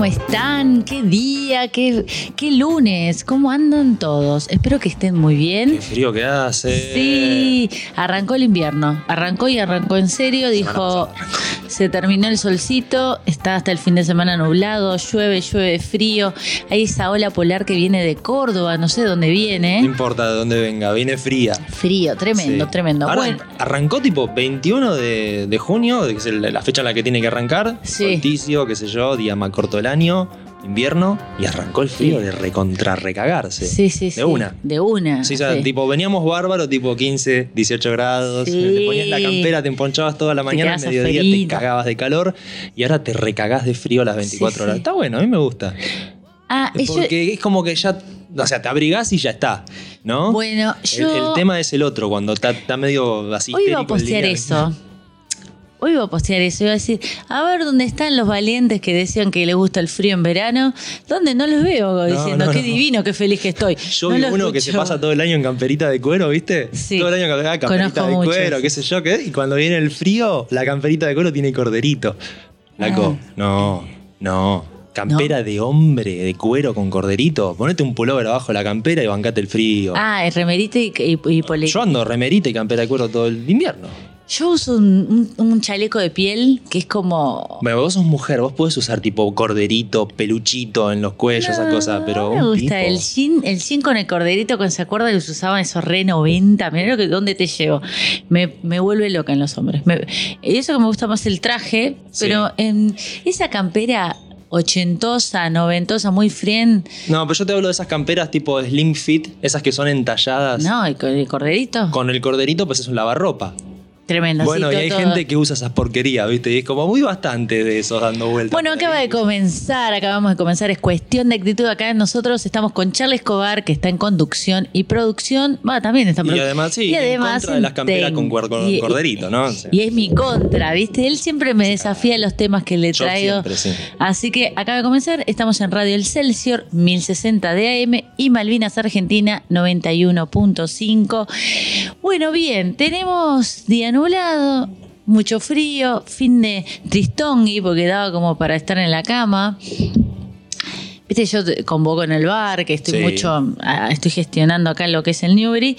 ¿cómo están? ¿Qué día? ¿Qué, qué lunes? ¿Cómo andan todos? Espero que estén muy bien. Qué frío que hace. Sí, arrancó el invierno. Arrancó y arrancó en serio. Dijo, se terminó el solcito, está hasta el fin de semana nublado, llueve, llueve frío. Hay esa ola polar que viene de Córdoba, no sé dónde No viene. importa de dónde venga, viene fría. Frío, tremendo, Sí. tremendo. Ahora Bueno, arrancó tipo 21 de, de junio, que es el- la fecha en la que tiene que arrancar. Sí. Solsticio, qué sé yo, día más corto del año, invierno, y arrancó el frío Sí. de recontra recagarse. sí, sí, sí. De una. De una. Sí, o sea, sí. tipo, veníamos bárbaros, tipo 15, 18 grados. Sí. Te ponías la campera, te emponchabas toda la mañana, al mediodía te cagabas de calor y ahora te recagás de frío a las 24 Sí, horas. Está bueno, a mí me gusta. Ah, yo- Porque es como que ya, o sea, te abrigás y ya está, ¿no? bueno, yo... El, tema es el otro, cuando está, está medio así. Hoy iba a postear eso. Hoy iba a postear eso. Iba a decir, a ver dónde están los valientes que decían que les gusta el frío en verano. ¿Dónde? No los veo diciendo, no, qué no. divino, qué feliz que estoy. Yo vi uno que se pasa todo el año en camperita de cuero, ¿viste? Sí. Todo el año ah, camperita Conozco de muchos. cuero, qué sé yo, qué. Y cuando viene el frío, la camperita de cuero tiene corderito. Laco, Ah. no, no. Campera de hombre, de cuero con corderito. Ponete un pullover abajo de la campera y bancate el frío. Ah, el remerita y, y, y Yo ando remerita y campera de cuero todo el invierno. Yo uso un, un- un chaleco de piel que es como. Bueno, vos sos mujer, vos podés usar tipo corderito, peluchito en los cuellos, esa cosa, pero. No me gusta tipo- el jean, el jean con el corderito, con se acuerda que se usaban esos re 90. Mirá lo que, dónde te llevo. Me, me vuelve loca en los hombres. Me- y eso que me gusta más el traje, Sí. pero en esa campera ochentosa, noventosa, muy frien. No, pero yo te hablo de esas camperas tipo slim fit, esas que son entalladas. No, y con el corderito. Con el corderito, pues es un lavarropa. Tremendo. bueno, sí, y hay todo- gente que usa esas porquerías, ¿viste? Y es como muy bastante de esos dando vueltas. Bueno, acaba de comenzar, acabamos de comenzar, es cuestión de actitud. Acá nosotros estamos con Charles Escobar, que está en conducción y producción. Va, también está en Y produ- además, sí, y además en contra de las camperas con, con y- corderito, ¿no? Sí. Y es mi contra, ¿viste? Él siempre me desafía los temas que le Yo traigo. siempre, sí. Así que acaba de comenzar, estamos en Radio El Celsior 1060 de AM y Malvinas Argentina 91.5. Bueno, bien, tenemos día nublado, mucho frío, fin de tristongi porque daba como para estar en la cama. Viste, yo convoco en el bar, que estoy Sí. mucho, ah, estoy gestionando acá lo que es el Newbery.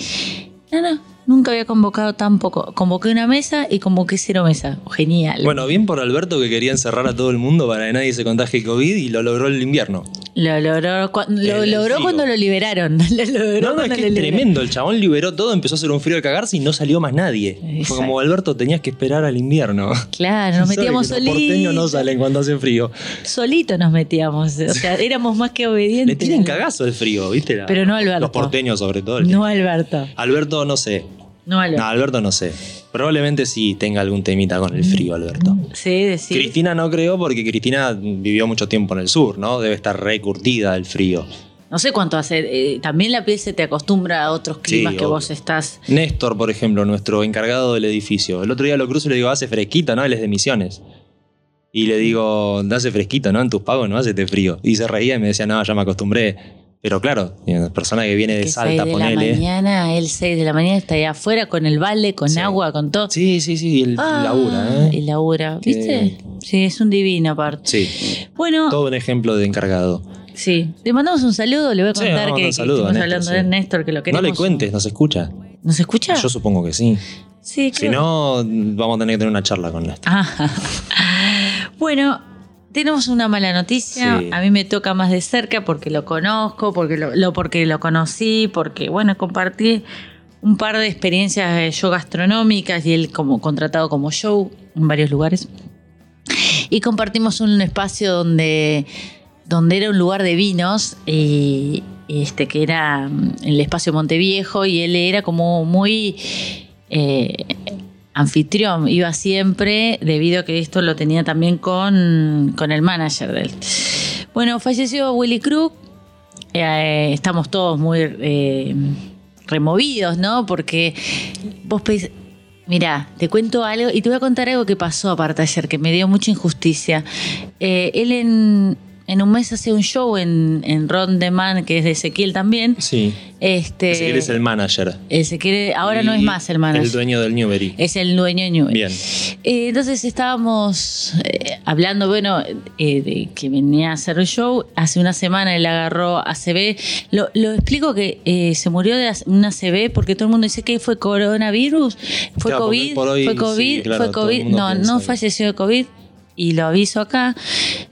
No, no, nunca había convocado tan poco. Convoqué una mesa y convoqué cero mesa. Genial. Bueno, bien por Alberto que quería encerrar a todo el mundo para que nadie se contagie COVID y lo logró el invierno. Lo logró, cua- lo El- logró cuando lo liberaron. Lo logró No, no, es cuando que lo es liberaron. tremendo. El chabón liberó todo, empezó a hacer un frío de cagarse y no salió más nadie. Exacto. Fue como Alberto, tenías que esperar al invierno. Claro, nos metíamos que los porteños no salen cuando hace frío. Solitos nos metíamos. O sea, éramos más que obedientes. Le tienen cagazo el frío, ¿viste? La- Pero no Alberto. Los porteños, sobre todo. el No Alberto. Alberto, no sé. No Alberto. No, Alberto, no sé. Probablemente sí tenga algún temita con el frío, Alberto. Sí, decir. Cristina no creo porque Cristina vivió mucho tiempo en el sur, ¿no? Debe estar recurtida del frío. No sé cuánto hace. eh, también la piel se te acostumbra a otros climas que obvio. vos estás. Néstor, por ejemplo, nuestro encargado del edificio. El otro día lo cruzo y le digo, hace fresquito, ¿no? Él es de Misiones. Y le digo, hace fresquito, ¿no? En tus pagos no hace este frío. Y se reía y me decía, no, ya me acostumbré. Pero claro, una persona que viene de que Salta, 6 de la ponele. mañana, el 6 de la mañana está ahí afuera con el balde, con Sí. agua, con todo. Sí, sí, sí, el Ah, labura, ¿eh? labura, Que- ¿viste? Sí, es un divino aparte. Sí, Bueno, todo un ejemplo de encargado. sí. Le mandamos un saludo, le voy a Sí, contar a que, un saludo Néstor, hablando sí. de Néstor, que lo No queremos. le cuentes, ¿nos escucha? ¿Nos escucha? Yo supongo que sí. sí, Si creo. no, vamos a tener que tener una charla con Néstor. Ah. bueno, tenemos una mala noticia. Sí. A mí me toca más de cerca porque lo conozco, porque lo, lo- porque lo conocí, porque bueno, compartí un par de experiencias eh, yo gastronómicas y él como contratado como show en varios lugares. Y compartimos un espacio donde, donde era un lugar de vinos y y este que era mm, el espacio Monteviejo y él era como muy eh, anfitrión, iba siempre debido a que esto lo tenía también con, con el manager de él. Bueno, falleció Willy Crook, eh, estamos todos muy eh, removidos, ¿no? Porque vos pens- Mirá, te cuento algo y te voy a contar algo que pasó aparte ayer, que me dio mucha injusticia. Eh, él en, en un mes hace un show en, en Ron de Man, que es de Ezequiel también. Sí. Este, Ezequiel es el manager. Ezequiel ahora no es más el manager. El dueño del Newbery. Es el dueño de Newell. Bien. Eh, entonces estábamos eh, hablando, bueno, eh, de que venía a hacer el show. Hace una semana él agarró ACB. Lo, lo explico que eh, se murió de una ACB porque todo el mundo dice que fue coronavirus, fue Claro, COVID, por hoy fue sí, COVID, claro, fue COVID. No, no falleció de COVID. Y lo aviso acá.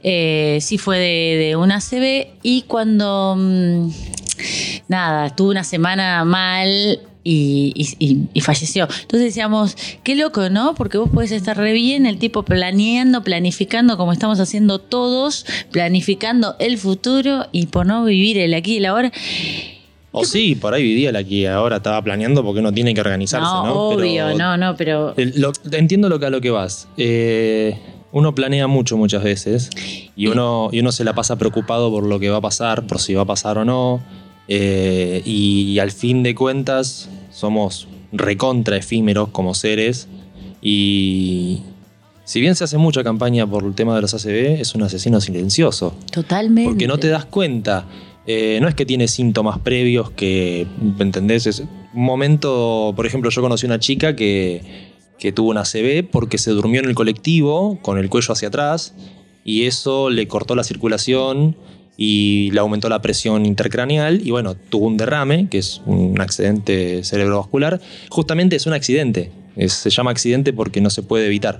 Eh, sí fue de, de una ACB. Y cuando. mm, nada, estuvo una semana mal y, y- y- y falleció. Entonces decíamos, qué loco, ¿no? Porque vos podés estar re bien, el tipo planeando, planificando, como estamos haciendo todos, planificando el futuro y por no vivir el aquí y el ahora. O sí, por ahí vivía la que ahora estaba planeando porque uno tiene que organizarse, ¿no? no, obvio, Pero- no, no, pero lo- entiendo lo que a lo que vas. Eh, uno planea mucho muchas veces y uno, y uno se la pasa preocupado por lo que va a pasar, por si va a pasar o no. eh, y, al fin de cuentas somos recontra efímeros como seres. Y si bien se hace mucha campaña por el tema de los ACB, es un asesino silencioso. totalmente. Porque no te das cuenta. Eh, no es que tiene síntomas previos que, ¿me ¿entendés? Es un momento, por ejemplo, yo conocí una chica que, que tuvo una CB porque se durmió en el colectivo con el cuello hacia atrás y eso le cortó la circulación y le aumentó la presión intercraneal y bueno, tuvo un derrame, que es un accidente cerebrovascular. Justamente es un accidente, se llama accidente porque no se puede evitar.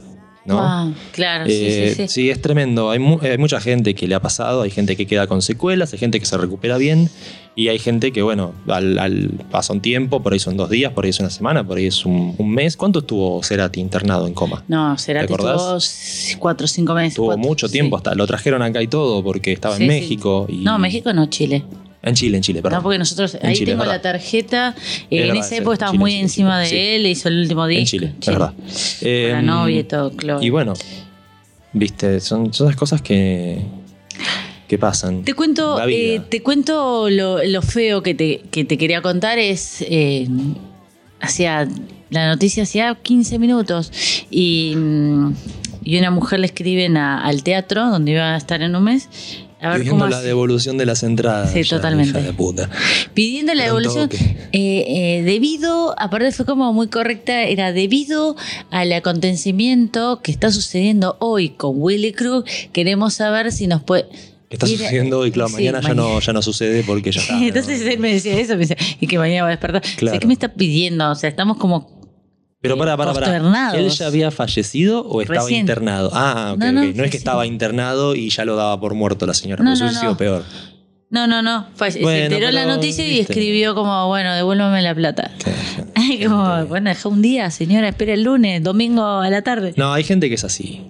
¿No? Ah, claro, Eh, sí, sí, sí. es tremendo. Hay, mu- hay mucha gente que le ha pasado, hay gente que queda con secuelas, hay gente que se recupera bien y hay gente que, bueno, al, al- pasa un tiempo, por ahí son dos días, por ahí es una semana, por ahí es un, un mes. ¿Cuánto estuvo Cerati internado en coma? No, será ¿Te que acordás? tuvo s- cuatro o cinco meses. Tuvo cuatro, mucho sí. tiempo, hasta lo trajeron acá y todo porque estaba Sí, en sí. México. Y, No, México no, Chile. En Chile, en Chile, perdón. No, porque nosotros, En ahí Chile, tengo la tarjeta, eh, en verdad, esa época estaba Chile, muy Chile, encima de él, hizo el último disco. en Chile, es verdad. Con la Eh, novia y todo, Chloe. Y bueno, viste, son, son las cosas que, que pasan. Te cuento, eh, te cuento lo, lo feo que te, que te quería contar es eh, hacía la noticia hacía 15 minutos y, mm, y una mujer le escriben a- al teatro donde iba a estar en un mes a ver Pidiendo cómo la devolución de las entradas. Sí, ya, totalmente. hija de puta. pidiendo la devolución eh, eh, debido, aparte fue como muy correcta, era debido al acontecimiento que está sucediendo hoy con Willy Crook, queremos saber si nos puede... ¿Qué está Mira, sucediendo hoy? Claro, sí, mañana, ya no, ya no sucede porque ya está. Entonces él me decía eso, me decía, y que mañana va a despertar. Claro. O sea, ¿Qué me está pidiendo? O sea, estamos como... Pero para, para, para. ¿Él ya había fallecido o estaba Recién. internado? Ah, ok, No, es que estaba internado y ya lo daba por muerto la señora, No, no, sido peor. No, no, no. Fue- se enteró la noticia y viste. escribió como, bueno, devuélvame la plata. Como, bueno, dejá un día, señora, espera el lunes, domingo a la tarde. No, hay gente que es así.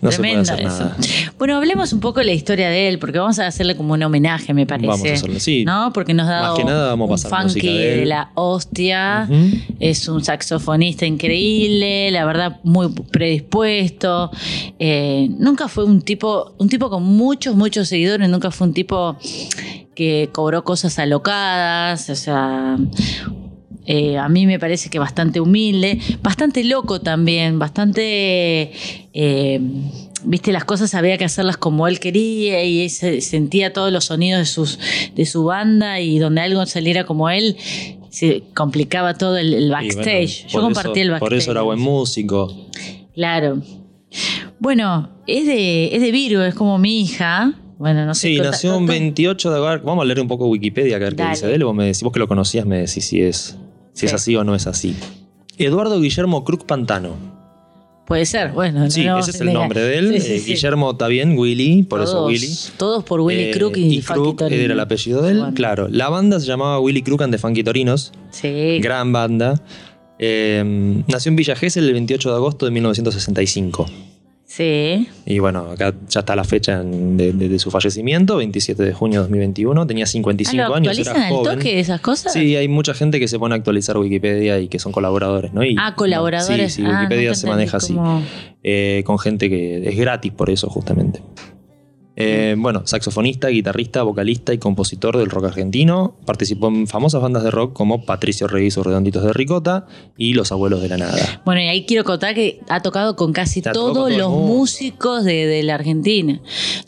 No Tremendo se puede hacer eso. nada. Bueno, hablemos un poco de la historia de él, porque vamos a hacerle como un homenaje, me parece. Vamos a hacerlo, sí. ¿No? Porque nos da Más que nada vamos a pasar funky de la hostia. Es un saxofonista increíble, la verdad, muy predispuesto. Eh, nunca fue un tipo, un tipo con muchos, muchos seguidores, nunca fue un tipo que cobró cosas alocadas, o sea, eh, a mí me parece que bastante humilde, bastante loco también, bastante... eh, Viste, las cosas había que hacerlas como él quería y se- sentía todos los sonidos de, sus, de su banda y donde algo saliera como él, se complicaba todo el, backstage. bueno, Yo compartí eso- el backstage. Por eso era buen músico. Claro. Bueno, es de, es de Virgo, es como mi hija. Bueno, no sé. Sí, nació un conta- 28 de agosto. Vamos a leer un poco Wikipedia, a ver qué dice de él. Vos, me decís, vos que lo conocías, me decís si es, si es Sí. así o no es así. Eduardo Guillermo Cruz Pantano. Puede ser, bueno. Sí, no- ese es el mira. nombre de él. Sí, sí, Eh. Guillermo está bien, Willy, por eso Todos- Willy. Todos por Willy Eh, Crook y, Funky Crook Torino. era el apellido de él. Bueno. Claro. La banda se llamaba Willy Crook and the Funky Torinos. Sí. Gran banda. Eh, nació en Villa Gesell el 28 de agosto de 1965. Sí. Y bueno, acá ya está la fecha de, de- de su fallecimiento, 27 de junio de 2021. Tenía Ah, 55 ¿Lo años, actualizan era al joven. toque esas cosas? Sí, hay mucha gente que se pone a actualizar Wikipedia y que son colaboradores, ¿no? Y- Ah, colaboradores. Sí, sí, Ah, Wikipedia nunca se maneja así. Eh, con gente que es gratis por eso, justamente. Eh, bueno, saxofonista, guitarrista, vocalista y compositor del rock argentino. Participó en famosas bandas de rock como Patricio Reyes o Redonditos de Ricota y Los Abuelos de la Nada. Bueno, y ahí quiero contar que ha tocado con casi todos todo los músicos de, de la Argentina.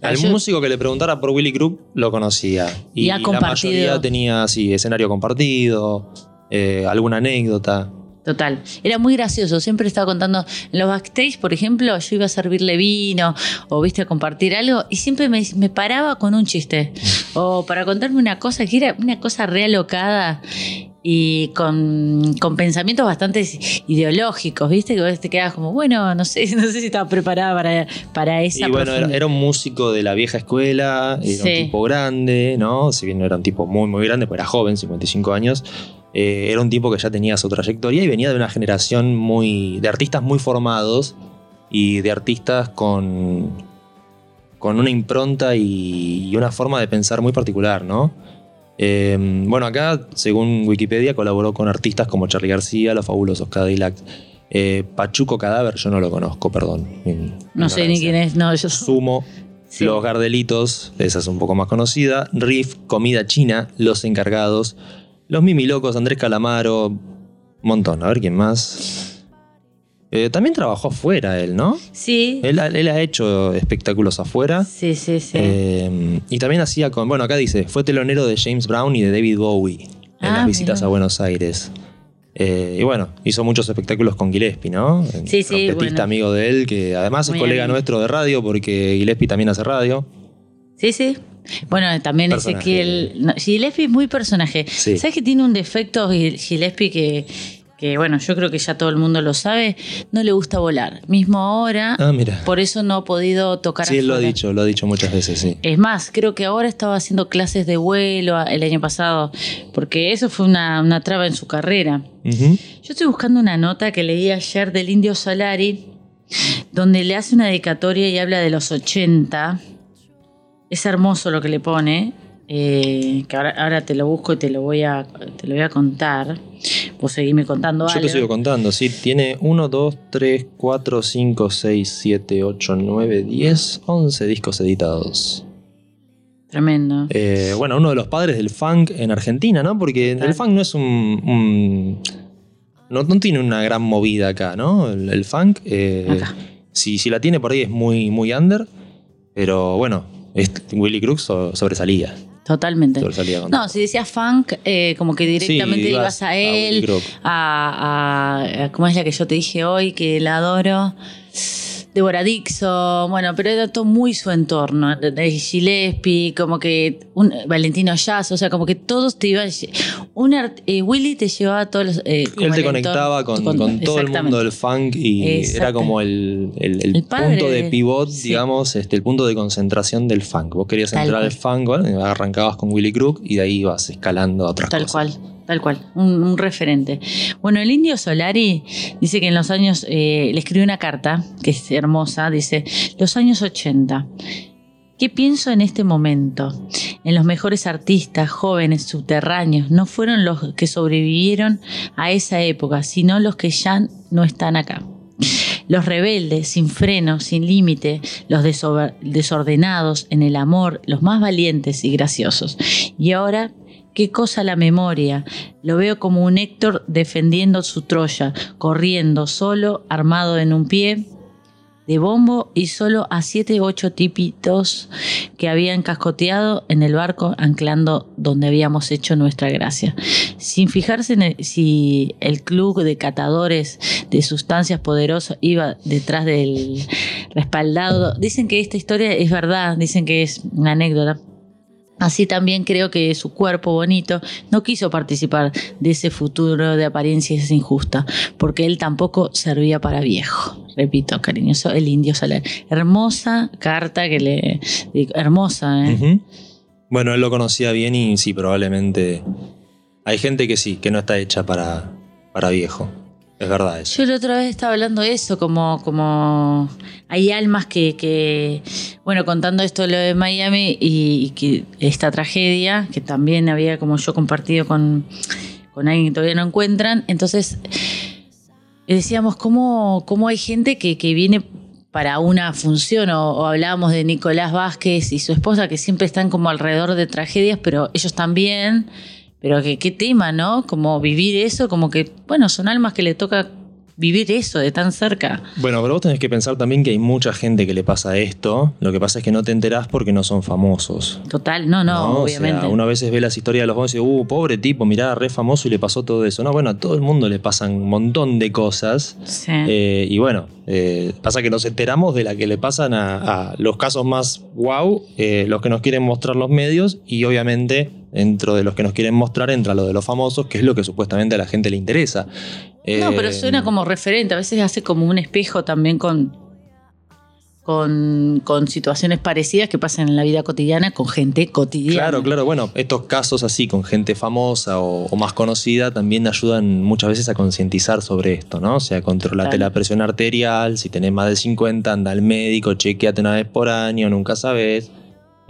Al Yo- músico que le preguntara por Willy Crook lo conocía. Y, Y ha la compartido. mayoría tenía sí, escenario compartido, eh, alguna anécdota. Total. Era muy gracioso. Siempre estaba contando en los backstage, por ejemplo, yo iba a servirle vino o viste a compartir algo y siempre me, me paraba con un chiste o para contarme una cosa que era una cosa realocada y con, con pensamientos bastante ideológicos, ¿viste? Que vos te quedas como, bueno, no sé, no sé si estaba preparada para, para esa Y bueno, era, un músico de la vieja escuela, era Sí. un tipo grande, ¿no? Si bien no era un tipo muy, muy grande, pues era joven, 55 años. Eh, era un tipo que ya tenía su trayectoria y venía de una generación muy. de artistas muy formados y de artistas con. con una impronta y, y una forma de pensar muy particular, ¿no? Eh, bueno, acá, según Wikipedia, colaboró con artistas como Charlie García, Los Fabulosos Cadillacs. eh, Pachuco Cadáver, yo no lo conozco, perdón. No sé ni quién es, no, yo Sumo, Sí. Los Gardelitos, esa es un poco más conocida, Riff, Comida China, Los Encargados, Los Mimilocos, Andrés Calamaro, un montón, a ver quién más. Eh, también trabajó afuera él, ¿no? Sí, Él, ha- él ha hecho espectáculos afuera. sí, sí, sí. Eh, y también hacía con, bueno, acá dice, fue telonero de James Brown y de David Bowie en Ah, las visitas mirá. a Buenos Aires. Eh, y bueno, hizo muchos espectáculos con Gillespie, ¿no? Sí, sí, trompetista bueno. amigo de él, que además Muy es colega nuestro de radio porque Gillespie también hace radio. Sí, sí. Bueno, también Personaje. Ezequiel. No, Gillespie es muy personaje. Sí. ¿Sabes que tiene un defecto Gil- Gillespie que, que, bueno, yo creo que ya todo el mundo lo sabe? No le gusta volar. Mismo ahora, Ah, mira. por eso no ha podido tocar Sí, él lo ha dicho, lo ha dicho muchas veces, sí. Es más, creo que ahora estaba haciendo clases de vuelo el año pasado, porque eso fue una, una traba en su carrera. Yo estoy buscando una nota que leí ayer del Indio Solari, donde le hace una dedicatoria y habla de los 80. Es hermoso lo que le pone, eh, que ahora, ahora te lo busco y te lo voy a, te lo voy a contar. Vos seguime contando Yo te algo. sigo contando, sí. Tiene 1, 2, 3, 4, 5, 6, 7, 8, 9, 10, 11 discos editados. Tremendo. Eh, bueno, uno de los padres del funk en Argentina, ¿no? Porque el funk no es un. un- no, no tiene una gran movida acá, ¿no? El, el funk. eh, Acá. Si, si la tiene por ahí es muy, muy under. Pero bueno, Willy Crook so- sobresalía. Totalmente. Sobresalía No, si decías funk, eh, como que directamente Sí, ibas ibas a él, a, a- a- ¿Cómo es la que yo te dije hoy? Que la adoro. Deborah Dixon, bueno, pero era todo muy su entorno. Gillespie, como que un, Valentino Jazz, o sea, como que todos te iban. Un art- eh, Willy te llevaba a todos los. eh, Él te conectaba entorno- con, con todo el mundo del funk y era como el, el- el El padre punto de pivot, sí. digamos, este, el punto de concentración del funk. Vos querías Tal entrar al funk, arrancabas con Willy Crook y de ahí ibas escalando a otras Tal cosas. cual, tal cual, un, referente. Bueno, el indio Solari dice que en los años, eh, le escribió una carta, que es hermosa, dice, los años 80. ¿Qué pienso en este momento? En los mejores artistas, jóvenes, subterráneos, no fueron los que sobrevivieron a esa época, sino los que ya no están acá. Los rebeldes, sin freno, sin límite, los desordenados en el amor, los más valientes y graciosos. Y ahora, qué cosa la memoria. Lo veo como un Héctor defendiendo su Troya, corriendo solo, armado en un pie de bombo y solo a siete u ocho tipitos que habían cascoteado en el barco anclando donde habíamos hecho nuestra gracia. Sin fijarse en si el club de catadores de sustancias poderosas iba detrás del respaldado. Dicen que esta historia es verdad, dicen que es una anécdota. Así también creo que su cuerpo bonito no quiso participar de ese futuro de apariencias injusta, porque él tampoco servía para viejo. Repito, cariñoso, el indio Solar. Hermosa carta que le. Hermosa, ¿eh? Bueno, él lo conocía bien y sí, probablemente. Hay gente que sí, que no está hecha para, para viejo. Es verdad eso. Yo la otra vez estaba hablando de eso, como, como hay almas que, que, bueno, contando esto lo de Miami y, y que esta tragedia, que también había como yo compartido con, con alguien que todavía no encuentran, entonces decíamos cómo, cómo hay gente que, que viene para una función, o hablábamos de Nicolás Vázquez y su esposa, que siempre están como alrededor de tragedias, pero ellos también, pero que qué tema, ¿no? Como vivir eso, como que, bueno, son almas que le toca vivir eso de tan cerca. Bueno, pero vos tenés que pensar también que hay mucha gente que le pasa esto. Lo que pasa es que no te enterás porque no son famosos. Total, no, no, O sea, obviamente. uno a veces ve las historias de los famosos y dice, uh, pobre tipo, mirá, re famoso y le pasó todo eso. No, bueno, a todo el mundo le pasan un montón de cosas. Sí. Eh, y bueno, eh, pasa que nos enteramos de la que le pasan a, a los casos más wow, eh, los que nos quieren mostrar los medios, y obviamente dentro de los que nos quieren mostrar entra lo de los famosos, que es lo que supuestamente a la gente le interesa. No, pero Eh, suena como referente, a veces hace como un espejo también con, con, con situaciones parecidas que pasan en la vida cotidiana con gente cotidiana. Claro, claro. Bueno, estos casos así con gente famosa o, o más conocida también ayudan muchas veces a concientizar sobre esto, ¿no? O sea, controlate Claro. la presión arterial, si tenés más de 50, anda al médico, chequeate una vez por año, nunca sabes.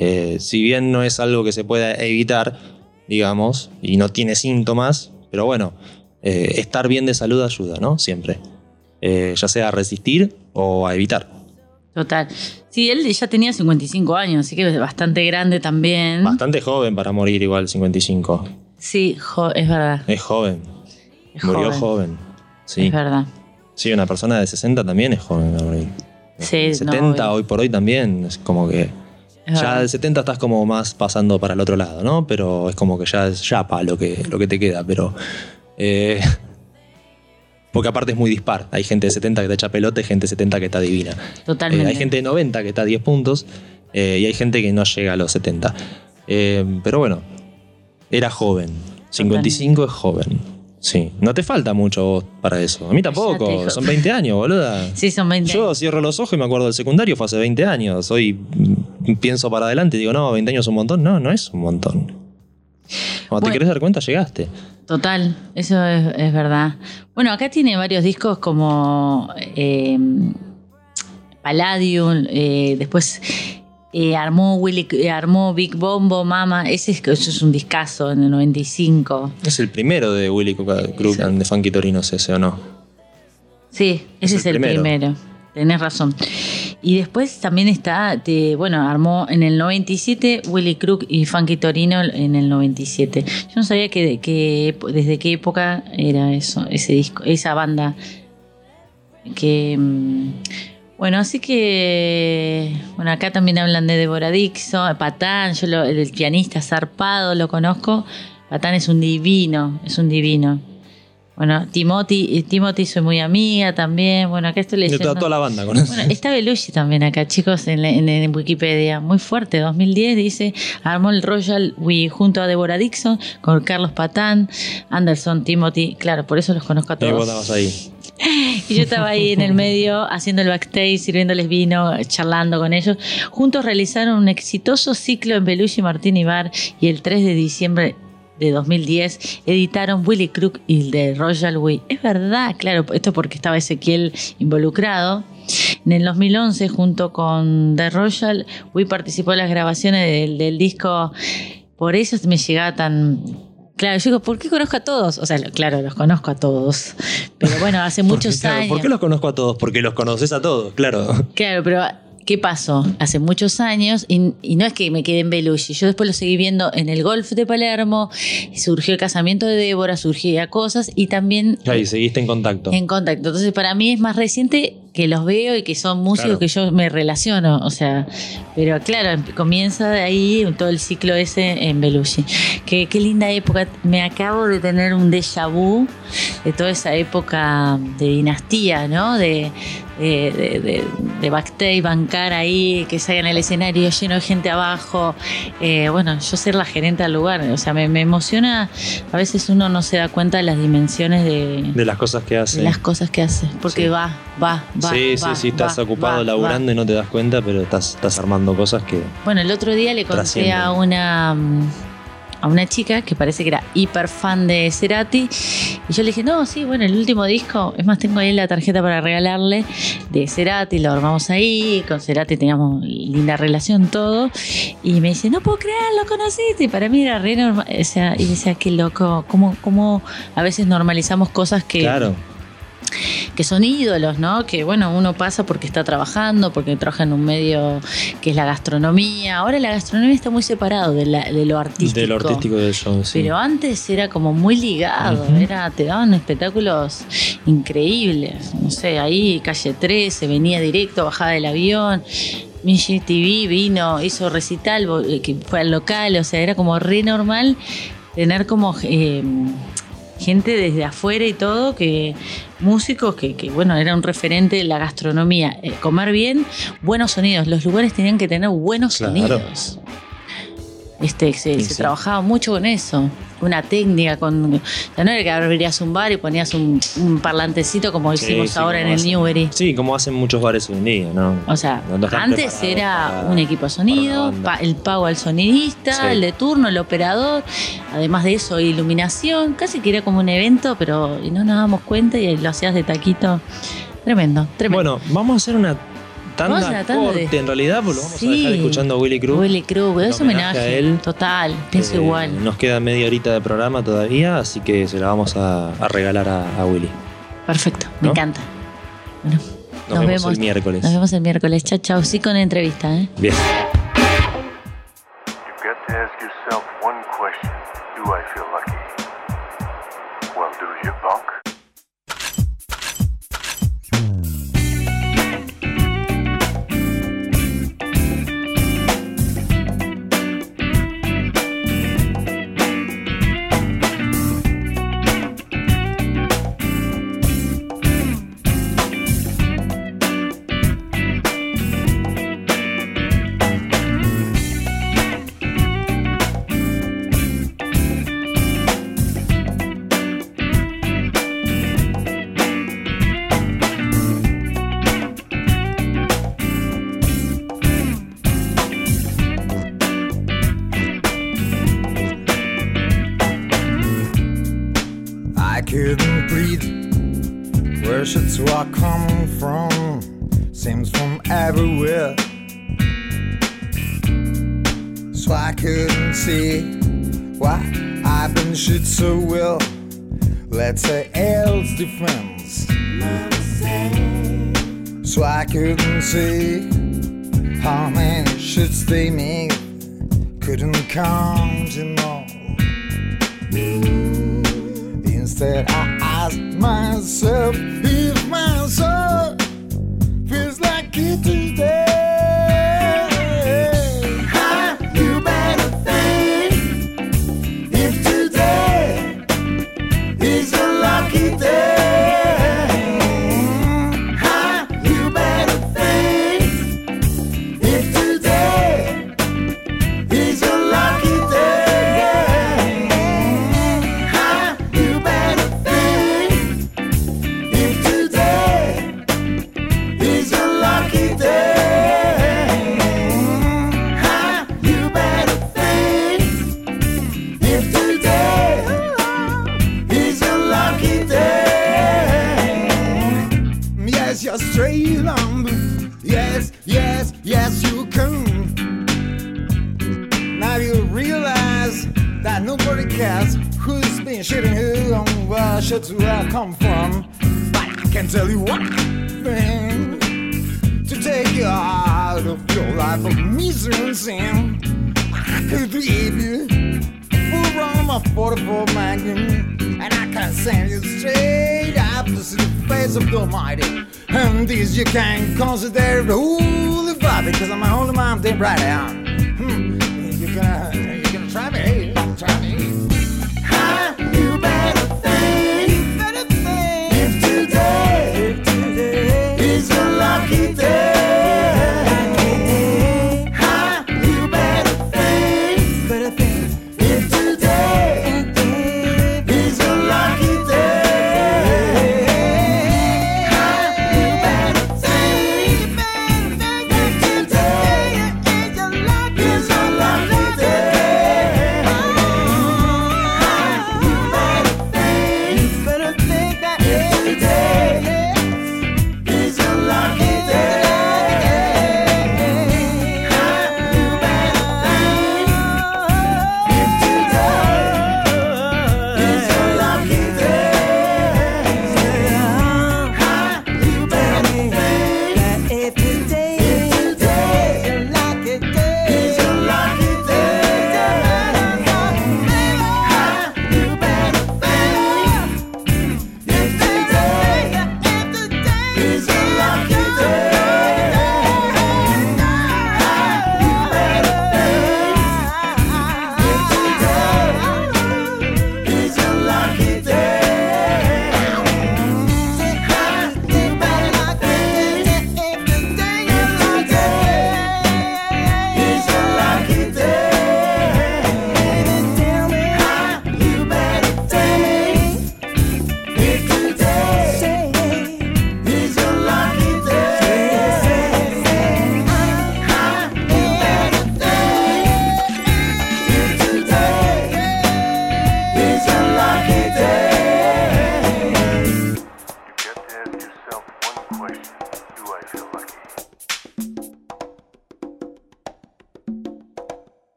Eh, si bien no es algo que se pueda evitar, digamos, y no tiene síntomas, pero bueno, eh, estar bien de salud ayuda, ¿no? Siempre. Eh, ya sea a resistir o a evitar. Total. Sí, él ya tenía 55 años, así que es bastante grande también. Bastante joven para morir igual, 55. Sí, es verdad. Es joven. Es Murió joven. joven. Sí. Es verdad. Sí, una persona de 60 también es joven. para morir. Sí, no, 70 obvio. hoy por hoy también es como que... Es ya de 70 estás como más pasando para el otro lado, ¿no? Pero es como que ya es yapa lo que, lo que te queda, pero... eh, porque aparte es muy dispar. Hay gente de 70 que te echa pelota y gente de 70 que está divina. Totalmente. Eh, hay gente de 90 que está a 10 puntos eh, y hay gente que no llega a los 70. Eh, pero bueno, era joven. 55 es joven. Sí, no te falta mucho vos para eso. A mí tampoco. Son 20 años, boluda. Sí, son 20 Yo cierro los ojos y me acuerdo del secundario, fue hace 20 años. Hoy mm, pienso para adelante y digo, no, 20 años es un montón. No, no es un montón. Cuando Bueno. te querés dar cuenta, llegaste. Total, eso es, es verdad. Bueno, acá tiene varios discos como eh, Palladium, eh, después eh, armó, Willy, eh, armó Big Bombo, Mama, ese es, eso es un discazo en el 95. Es el primero de Willy Crook and the Funky Torinos ese, ¿o no? Sí, ese es, el el primero. primero. Tenés razón. Y después también está, de- bueno, armó en el 97 Willy Crook y Funky Torino en el 97. Yo no sabía que, que desde qué época era eso, ese disco, esa banda. Que mm, bueno, así que bueno, acá también hablan de Deborah Dixon, Patán, yo lo- el pianista zarpado lo conozco. Patán es un divino, es un divino. Bueno, Timothy, Timothy soy muy amiga también. Bueno, acá estoy leyendo. toda, toda la banda con eso. Bueno, está Belushi también acá, chicos, en, en- en Wikipedia. Muy fuerte, 2010 dice, armó el Royal Wii junto a Deborah Dixon, con Carlos Patán, Anderson, Timothy. Claro, por eso los conozco a Y vos todos. estabas ahí. Y yo estaba ahí en el medio haciendo el backstage, sirviéndoles vino, charlando con ellos. Juntos realizaron un exitoso ciclo en Belushi Martini Bar y el 3 de diciembre de 2010 editaron Willy Crook y el de Royal We. Es verdad, claro, esto porque estaba Ezequiel involucrado. En el 2011, junto con The Royal, We participó en las grabaciones del, del disco. Por eso me llegaba tan Claro, yo digo, ¿por qué conozco a todos? O sea, claro, los conozco a todos. Pero bueno, hace Porque, muchos claro, años. ¿Por qué los conozco a todos? Porque los conoces a todos, claro. Claro, pero ¿qué pasó? Hace muchos años, y, y no es que me quedé en Belushi, yo después lo seguí viendo en el golf de Palermo, surgió el casamiento de Débora, surgía cosas, y también Ahí, seguiste en contacto. en contacto. Entonces, para mí es más reciente que los veo y que son músicos Claro. que yo me relaciono. O sea, pero claro, comienza de ahí todo el ciclo ese en Belushi. Qué, qué linda época. Me acabo de tener un déjà vu de toda esa época de dinastía, ¿no? De, de, de- de- de backstage, bancar ahí, que salgan al escenario lleno de gente abajo. Eh, bueno, yo ser la gerente del lugar. O sea, me, me emociona. A veces uno no se da cuenta de las dimensiones de, De las cosas que hace. de las cosas que hace. Porque Sí. va, va, va. sí, va, sí, sí, estás va, ocupado laburando y no te das cuenta, pero estás, estás armando cosas que. Bueno, el otro día le conté Trascienden. a una a una chica que parece que era hiper fan de Cerati y yo le dije, no, sí, bueno, el último disco, es más, tengo ahí la tarjeta para regalarle de Cerati, lo armamos ahí, con Cerati teníamos linda relación, todo, y me dice, no puedo creer, lo conociste, y para mí era re normal, o sea, y decía, qué loco, cómo, cómo a veces normalizamos cosas que... Claro. Que son ídolos, ¿no? Que bueno, uno pasa porque está trabajando, porque trabaja en un medio que es la gastronomía. Ahora la gastronomía está muy separado de, la- de lo artístico. De lo artístico del show, sí. Pero antes era como muy ligado, era, te daban espectáculos increíbles. No sé, ahí calle 13, venía directo, bajaba del avión. Michi TV vino, hizo recital, eh, que fue al local, o sea, era como re normal tener como eh, gente desde afuera y todo, que músicos que, que, bueno, era un referente de la gastronomía. Eh, comer bien, buenos sonidos. Los lugares tenían que tener buenos Claro. sonidos. Este, se, Sí, se sí. trabajaba mucho con eso, una técnica, con, o sea, no era que abrías un bar y ponías un, un parlantecito como hicimos sí, ahora en el hacen- Newbery. Sí, como hacen muchos bares hoy en día, ¿no? O sea, No- antes era para- un equipo de sonido, pa- el pago al sonidista, el de turno, el operador, además de eso, iluminación, casi que era como un evento, pero y no nos dábamos cuenta y lo hacías de taquito. Tremendo, tremendo. Bueno, vamos a hacer una tanda, Vamos a tanda de- en realidad, porque lo vamos Sí. a dejar escuchando a Willy Cruz. Willy Cruz, en es homenaje homenaje, a él. total, pienso Eh, igual. Nos queda media horita de programa todavía, así que se la vamos a, a regalar a, a Willy. Perfecto, me ¿no? encanta. Bueno, Nos, vemos, el miércoles. Nos vemos el miércoles. Chao, chao. Sí, con entrevista, ¿eh? Bien.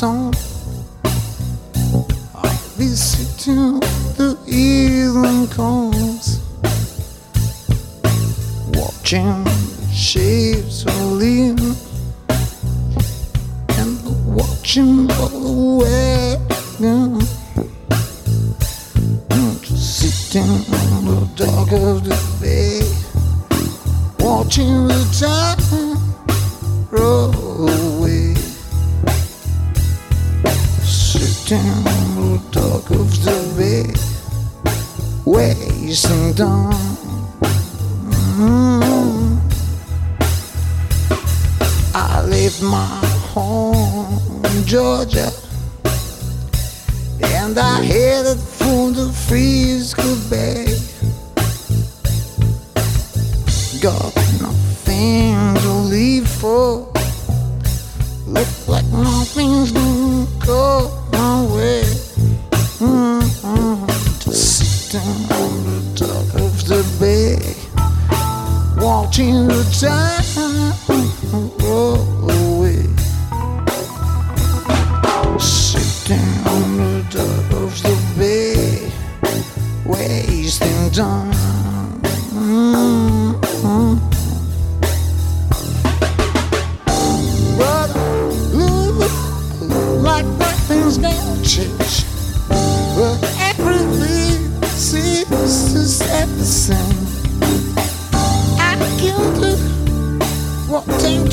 Song. I'll be sitting the evening comes. Watching shapes of leaves. And watching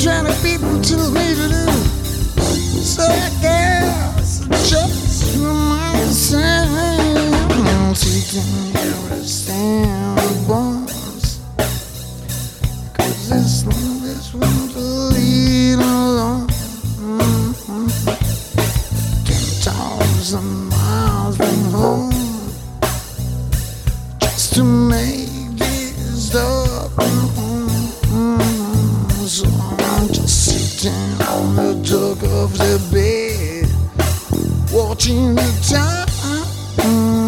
trying to be what you need to do. So I guess just I just remind myself to understand once. Cause this love is one to lead alone. Mm-hmm. Ten thousand miles from home. The dock of the bed, watching the time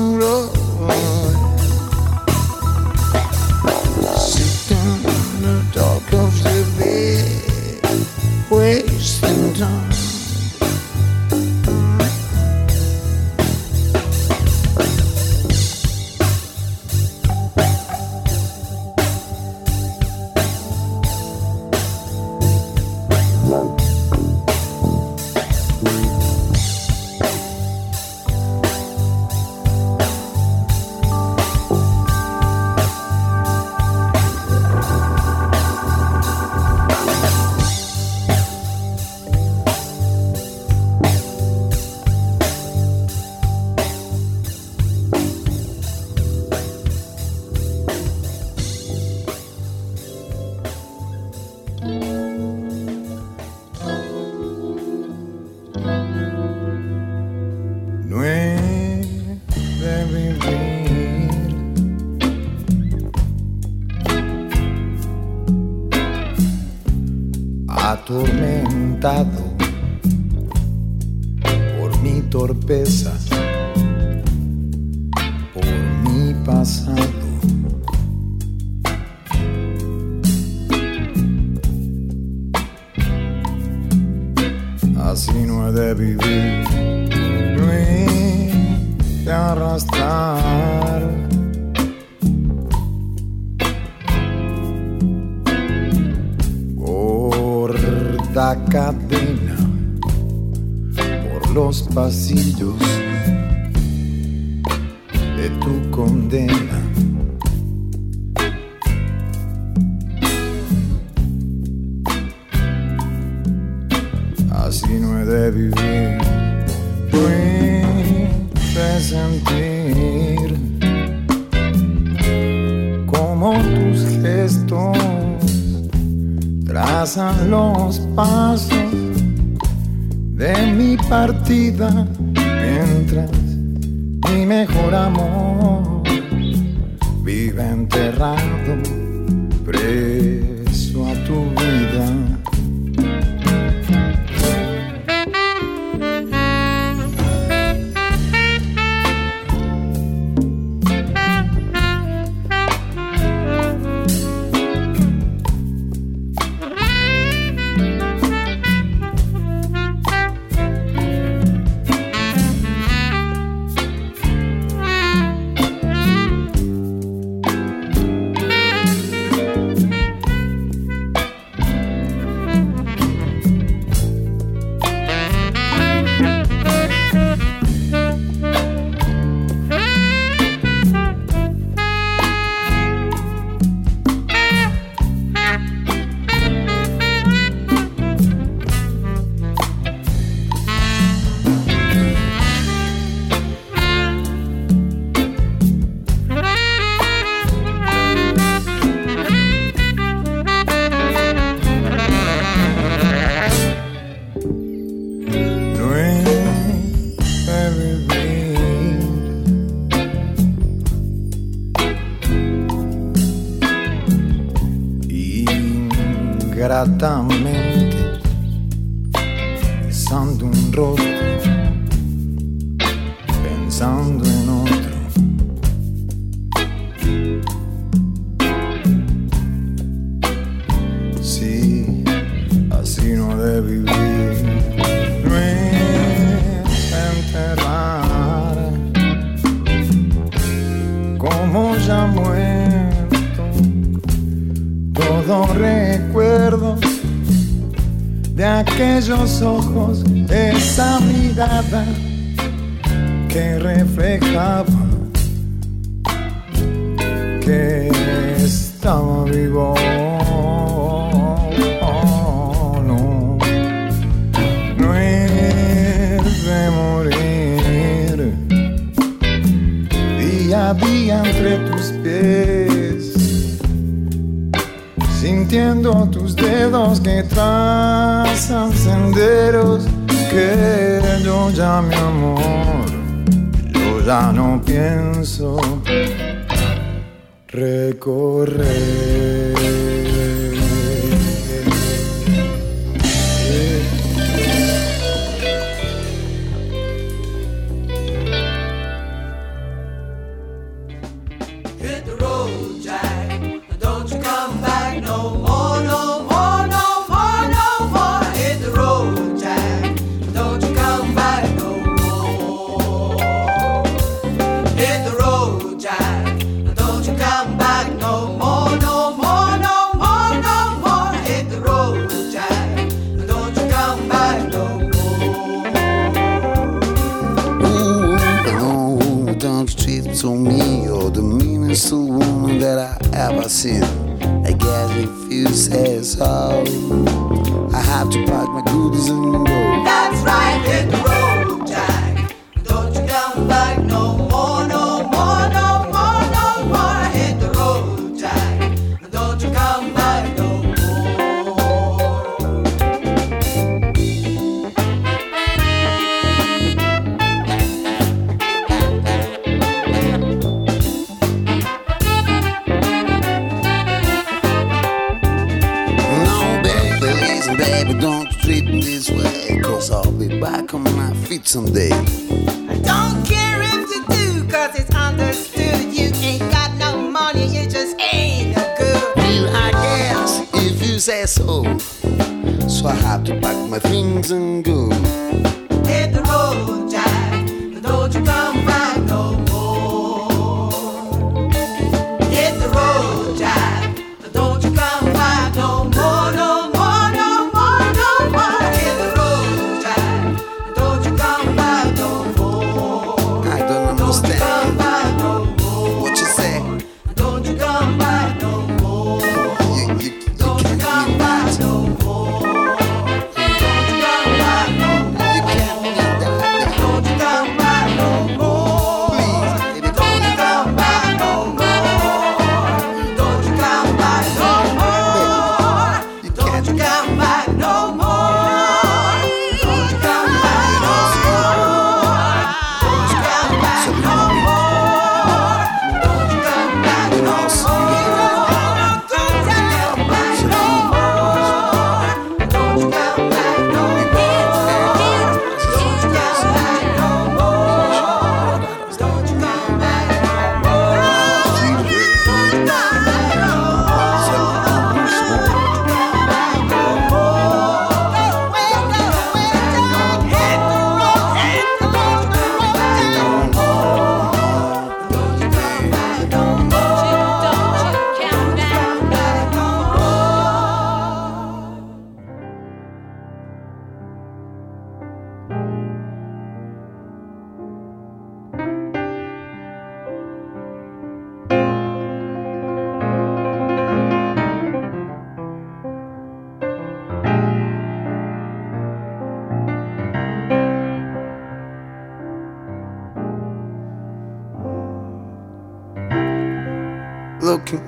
atormentado por mi torpeza, por mi pasado. Así no he de vivir he de arrastrar. Gorda cadena por los pasillos de tu condena. Los pasos de mi partida mientras mi mejor amor vive enterrado preso Tá cada entre tus pies, sintiendo tus dedos que trazan senderos que yo ya mi amor, yo ya no pienso recorrer. sin. I get refused as all. I have to pack my goodies and go. That's right, hit the road. Listen, baby, don't treat me this way, cause I'll be back on my feet someday. I don't care if you do, cause it's understood you ain't got no money, you just ain't no good. Well, I guess if you say so, so I have to pack my things and go.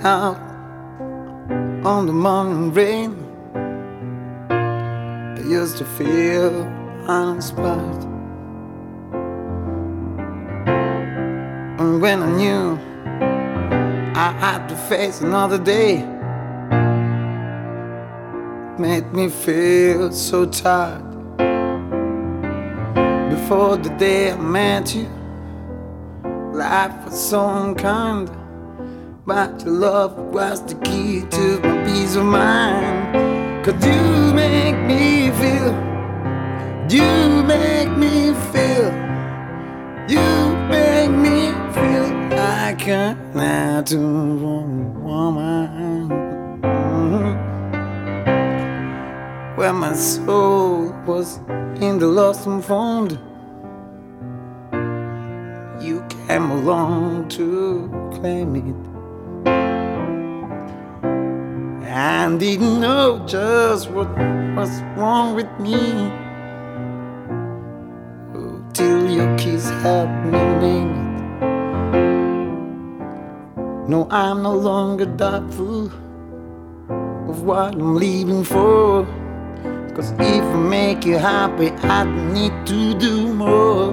out on the morning rain. I used to feel uninspired. And when I knew I had to face another day, made me feel so tired. Before the day I met you, life was so unkind. But your love was the key to my peace of mind. Cause you make me feel, you make me feel, you make me feel like a natural woman. Mhm. Where my soul was in the lost and found, you came along to claim it. And didn't know just what was wrong with me till your kiss helped me name it. No, I'm no longer doubtful of what I'm leaving for. Cause if I make you happy, I need to do more.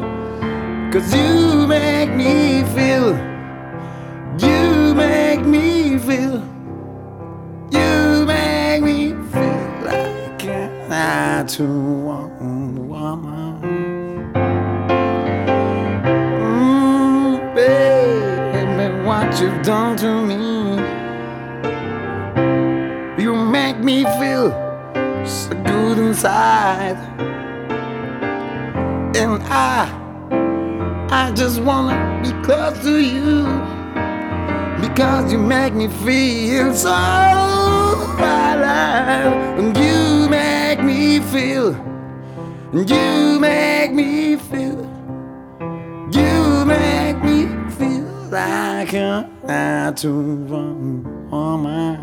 Cause you make me feel, you make me feel. Natural woman. Mm, baby, what you've done to me. You make me feel so good inside. And I, I just wanna be close to you because you make me feel so alive and you make me feel. You make me feel. You make me feel like a natural woman.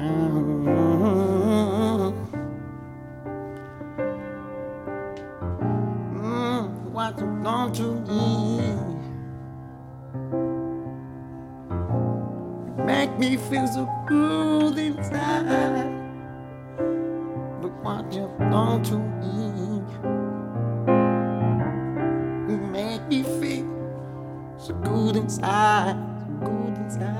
Mm, what you done to me make me feel so good inside. What you've done to me, you make me feel so good inside, so good inside.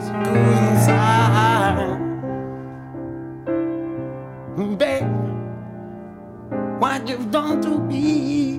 So good inside. Babe, what you've done to me.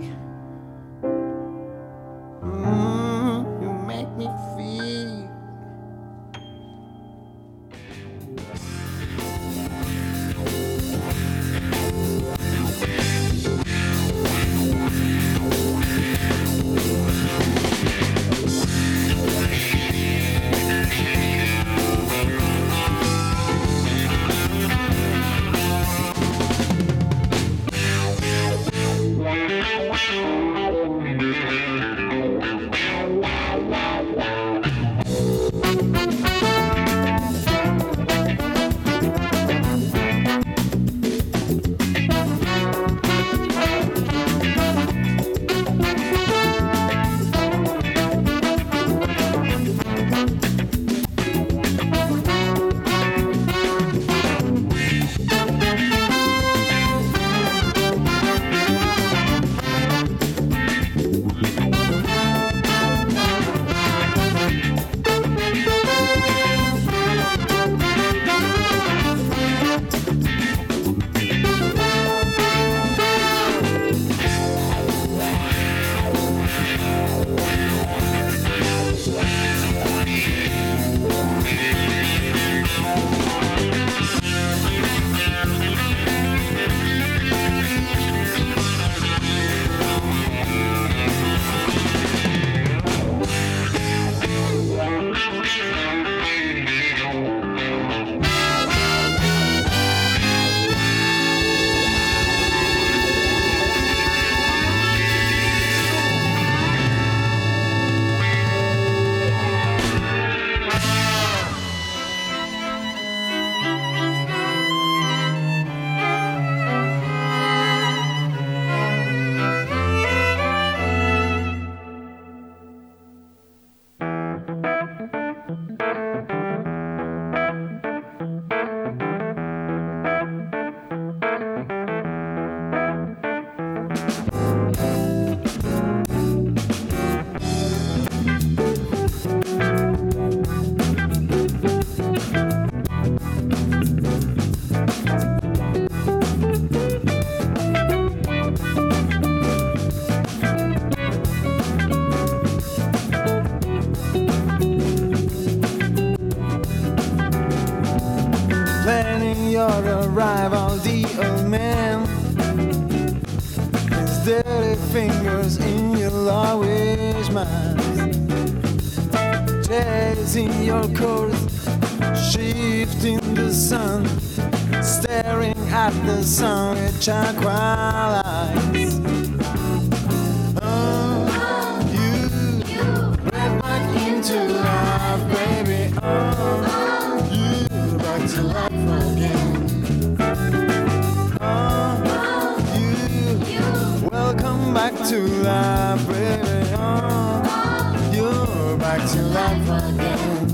You're to love again.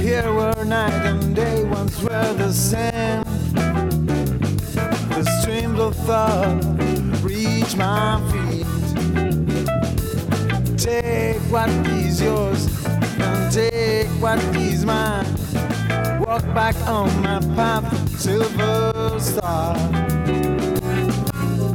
Here were night and day once were the same. The streams of thought reach my feet. Take what is yours and take what is mine. Walk back on my path, silver star.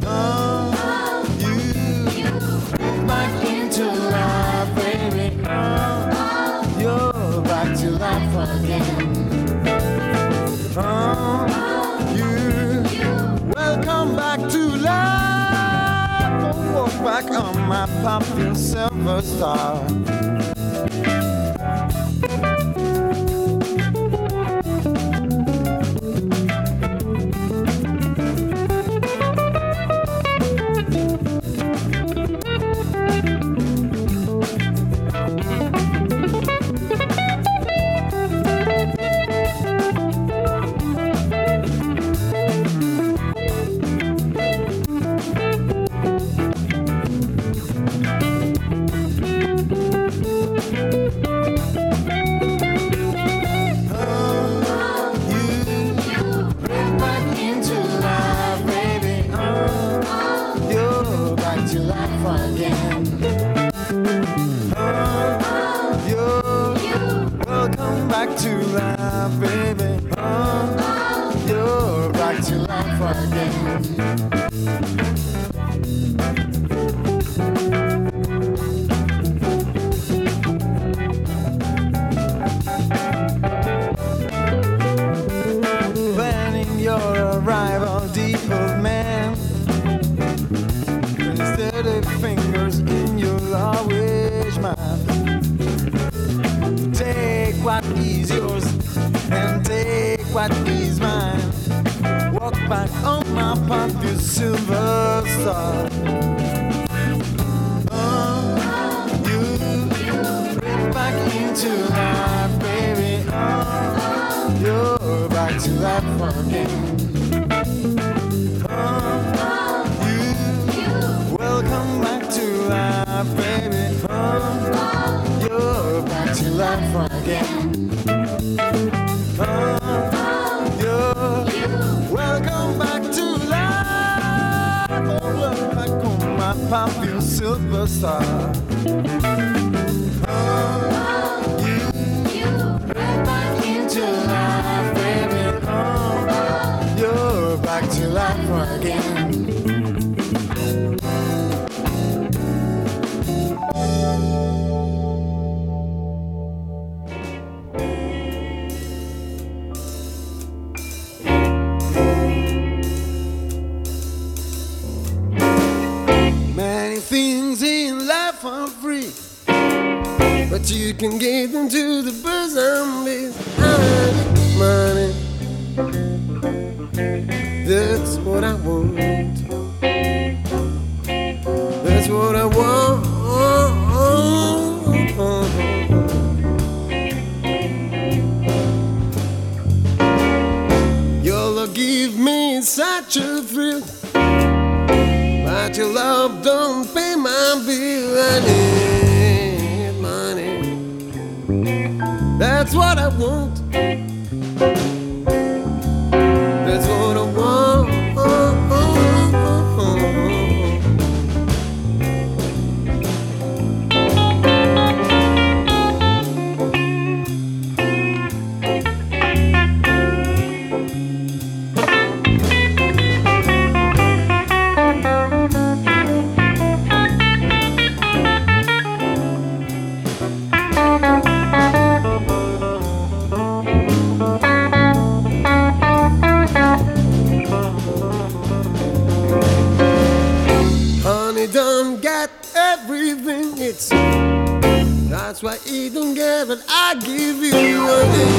Oh, you back into life, baby. Oh, you're back to life again. Oh, you welcome back to life. Walk back on my path, silver star. Back to laughing. Is yours and take what is mine. Walk back on my path, you silver star. Oh, you bring back into life, baby. Oh, you're back to life again. Oh, you welcome back to life, baby. Oh, you're back to life again. Silver star. Oh, you back into life, baby. You're back to life again. But you can give them to the birds and bees. Money, that's what I want. That's what I want. Your love give me such a thrill. But your love don't pay my bill. That's what I want. I give you money,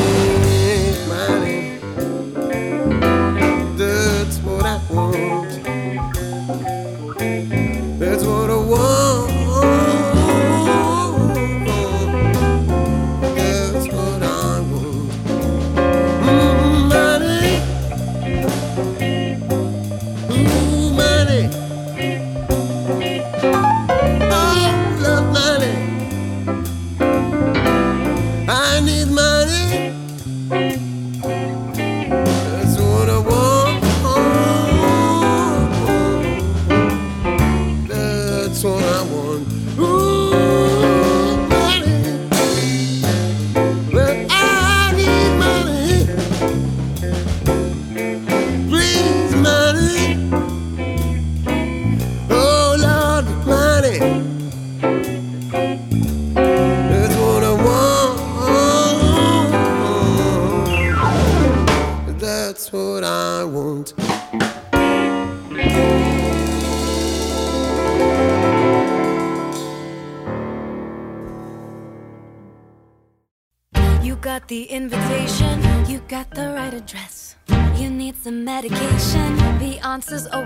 the